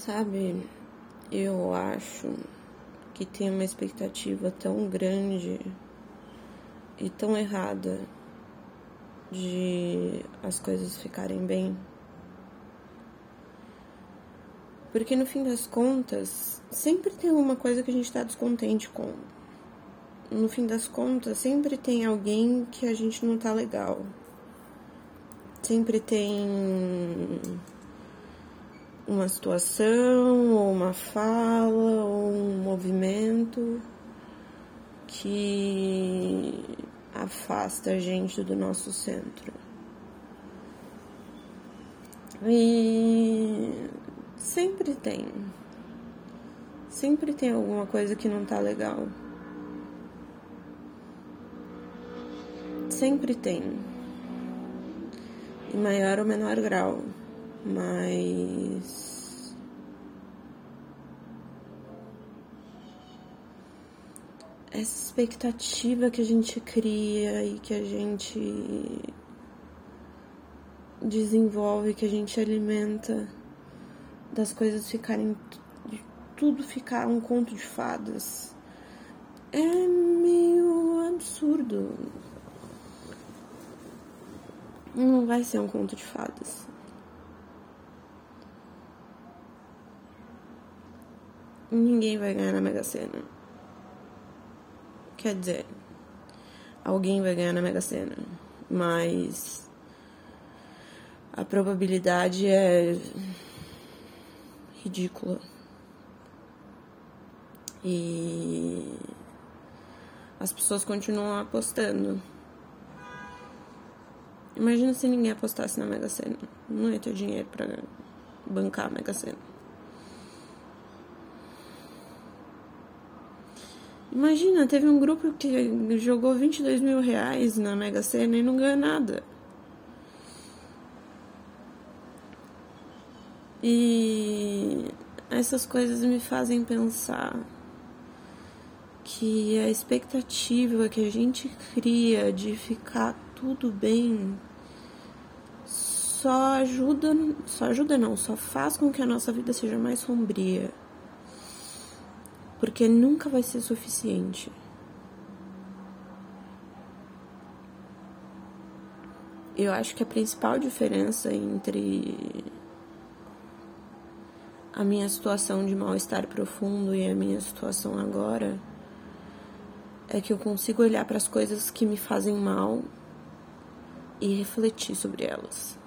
Sabe, eu acho que tem uma expectativa tão grande e tão errada de as coisas ficarem bem. Porque no fim das contas, sempre tem alguma coisa que a gente está descontente com. No fim das contas, sempre tem alguém que a gente não tá legal. Sempre tem uma situação, ou uma fala, ou um movimento que afasta a gente do nosso centro. E sempre tem. Sempre tem alguma coisa que não tá legal. Sempre tem. Em maior ou menor grau mas essa expectativa que a gente cria e que a gente desenvolve, que a gente alimenta das coisas ficarem de tudo ficar um conto de fadas é meio absurdo. Não vai ser um conto de fadas. Ninguém vai ganhar na Mega Sena. Quer dizer, alguém vai ganhar na Mega Sena, mas a probabilidade é ridícula. E as pessoas continuam apostando. Imagina se ninguém apostasse na Mega Sena. Não ia ter dinheiro para bancar a Mega Sena. Imagina, teve um grupo que jogou 22 mil reais na Mega Sena e não ganhou nada. E essas coisas me fazem pensar que a expectativa que a gente cria de ficar tudo bem só ajuda, só ajuda não, só faz com que a nossa vida seja mais sombria porque nunca vai ser suficiente. Eu acho que a principal diferença entre a minha situação de mal-estar profundo e a minha situação agora é que eu consigo olhar para as coisas que me fazem mal e refletir sobre elas.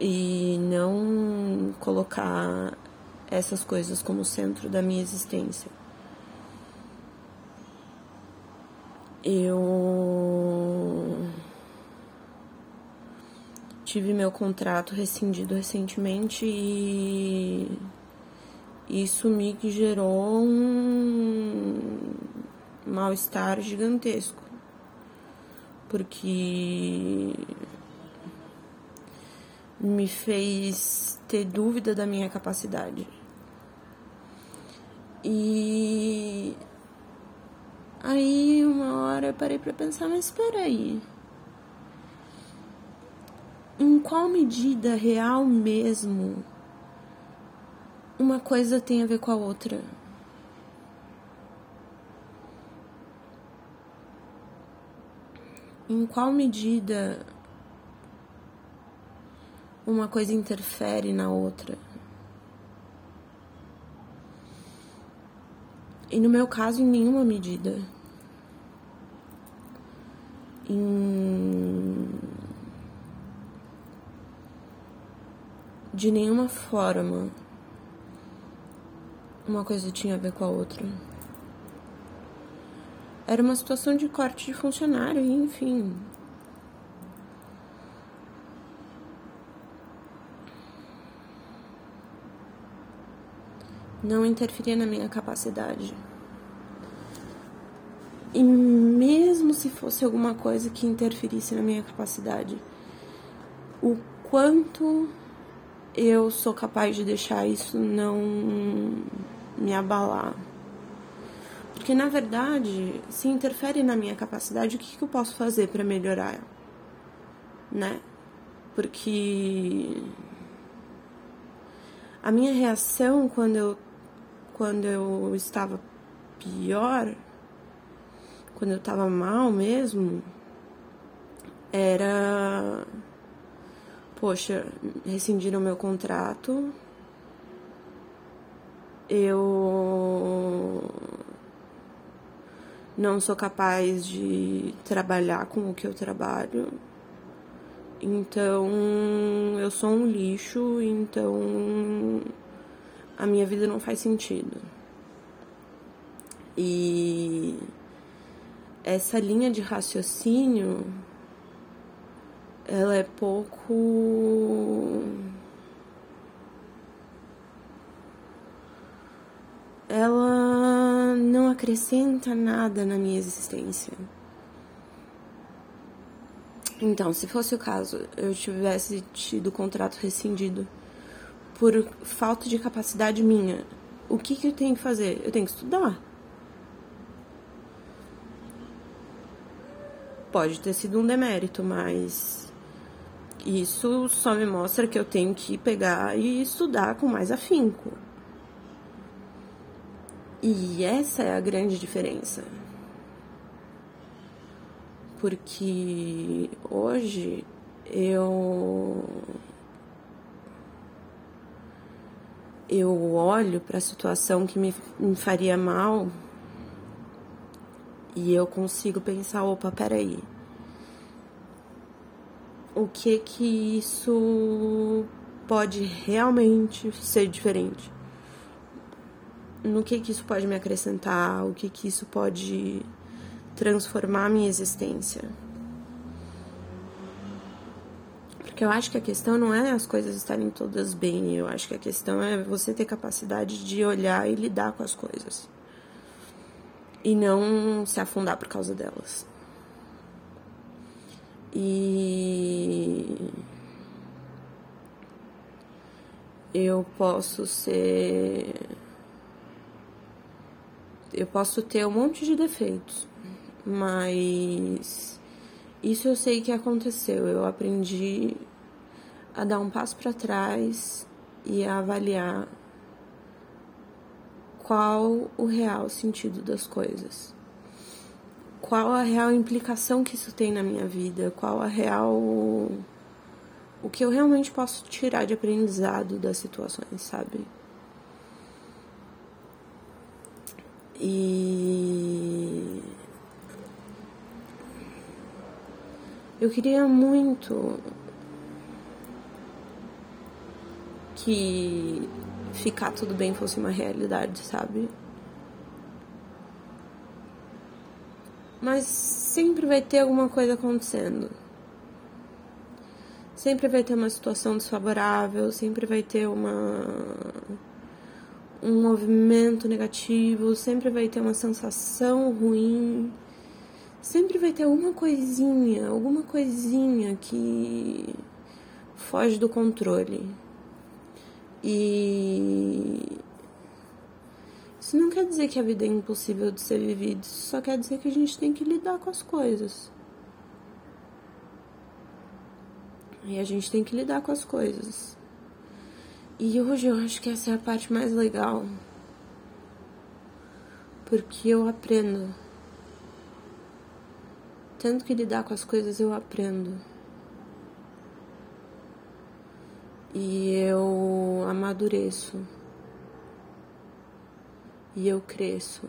E não colocar essas coisas como centro da minha existência. Eu tive meu contrato rescindido recentemente e isso me gerou um mal-estar gigantesco. Porque me fez ter dúvida da minha capacidade. E aí uma hora eu parei para pensar, mas espera aí. Em qual medida real mesmo uma coisa tem a ver com a outra? Em qual medida uma coisa interfere na outra. E no meu caso, em nenhuma medida. Em... De nenhuma forma uma coisa tinha a ver com a outra. Era uma situação de corte de funcionário, enfim, não interferia na minha capacidade. E mesmo se fosse alguma coisa que interferisse na minha capacidade, o quanto eu sou capaz de deixar isso não me abalar. Porque na verdade, se interfere na minha capacidade, o que, que eu posso fazer para melhorar? Né? Porque A minha reação quando eu, quando eu estava pior, quando eu estava mal mesmo, era. Poxa, rescindiram meu contrato. Eu não sou capaz de trabalhar com o que eu trabalho. Então, eu sou um lixo, então a minha vida não faz sentido. E essa linha de raciocínio ela é pouco ela não acrescenta nada na minha existência. Então, se fosse o caso, eu tivesse tido o contrato rescindido por falta de capacidade minha, o que, que eu tenho que fazer? Eu tenho que estudar. Pode ter sido um demérito, mas isso só me mostra que eu tenho que pegar e estudar com mais afinco. E essa é a grande diferença. Porque hoje eu eu olho para a situação que me, me faria mal e eu consigo pensar, opa, peraí. O que que isso pode realmente ser diferente? no que que isso pode me acrescentar, o que que isso pode transformar a minha existência. Porque eu acho que a questão não é as coisas estarem todas bem, eu acho que a questão é você ter capacidade de olhar e lidar com as coisas. E não se afundar por causa delas. E eu posso ser eu posso ter um monte de defeitos, mas isso eu sei que aconteceu. Eu aprendi a dar um passo para trás e a avaliar qual o real sentido das coisas. Qual a real implicação que isso tem na minha vida? Qual a real. O que eu realmente posso tirar de aprendizado das situações, sabe? E eu queria muito que ficar tudo bem fosse uma realidade, sabe? Mas sempre vai ter alguma coisa acontecendo. Sempre vai ter uma situação desfavorável, sempre vai ter uma um movimento negativo, sempre vai ter uma sensação ruim, sempre vai ter alguma coisinha, alguma coisinha que foge do controle. E isso não quer dizer que a vida é impossível de ser vivida, isso só quer dizer que a gente tem que lidar com as coisas. E a gente tem que lidar com as coisas. E hoje eu acho que essa é a parte mais legal. Porque eu aprendo. Tanto que lidar com as coisas eu aprendo. E eu amadureço. E eu cresço.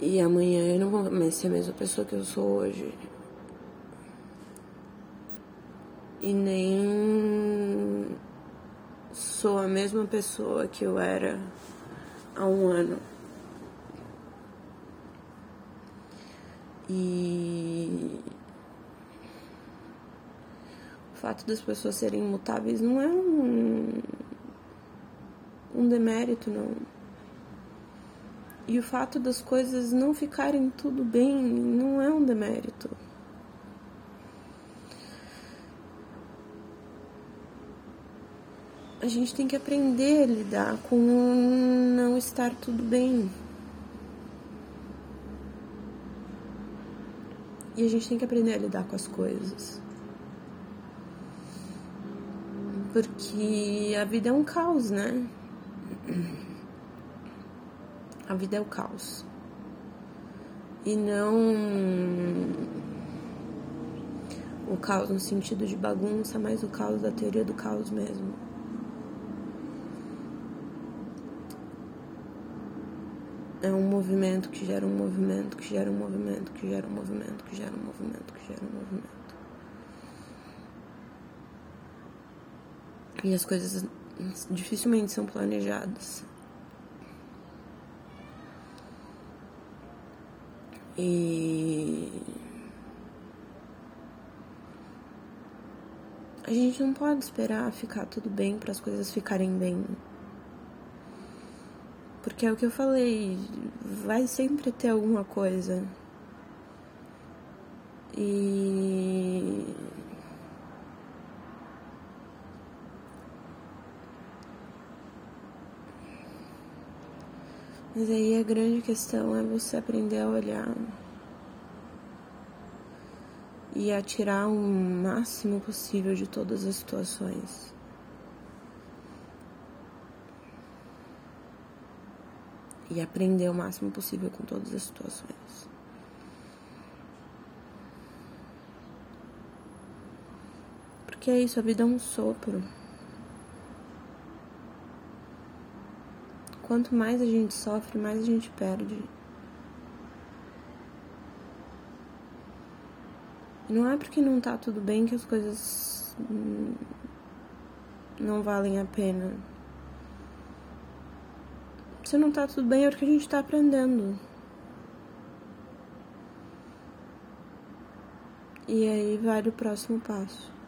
E amanhã eu não vou mais ser a mesma pessoa que eu sou hoje e nem sou a mesma pessoa que eu era há um ano. E fato das pessoas serem imutáveis não é um, um demérito, não. E o fato das coisas não ficarem tudo bem não é um demérito. a gente tem que aprender a lidar com não estar tudo bem. E a gente tem que aprender a lidar com as coisas. Porque a vida é um caos, né? A vida é o caos. E não o caos no sentido de bagunça, mas o caos da teoria do caos mesmo. É um movimento que gera um movimento, que gera um movimento, que gera um movimento, que gera um movimento, que gera um movimento. E as coisas dificilmente são planejadas. E a gente não pode esperar ficar tudo bem para as coisas ficarem bem. Porque é o que eu falei, vai sempre ter alguma coisa. E Mas aí a grande questão é você aprender a olhar e a tirar o máximo possível de todas as situações. E aprender o máximo possível com todas as situações. Porque é isso, a vida é um sopro. Quanto mais a gente sofre, mais a gente perde. E não é porque não tá tudo bem que as coisas não valem a pena. Se não tá tudo bem, é porque a gente tá aprendendo. E aí vai o próximo passo.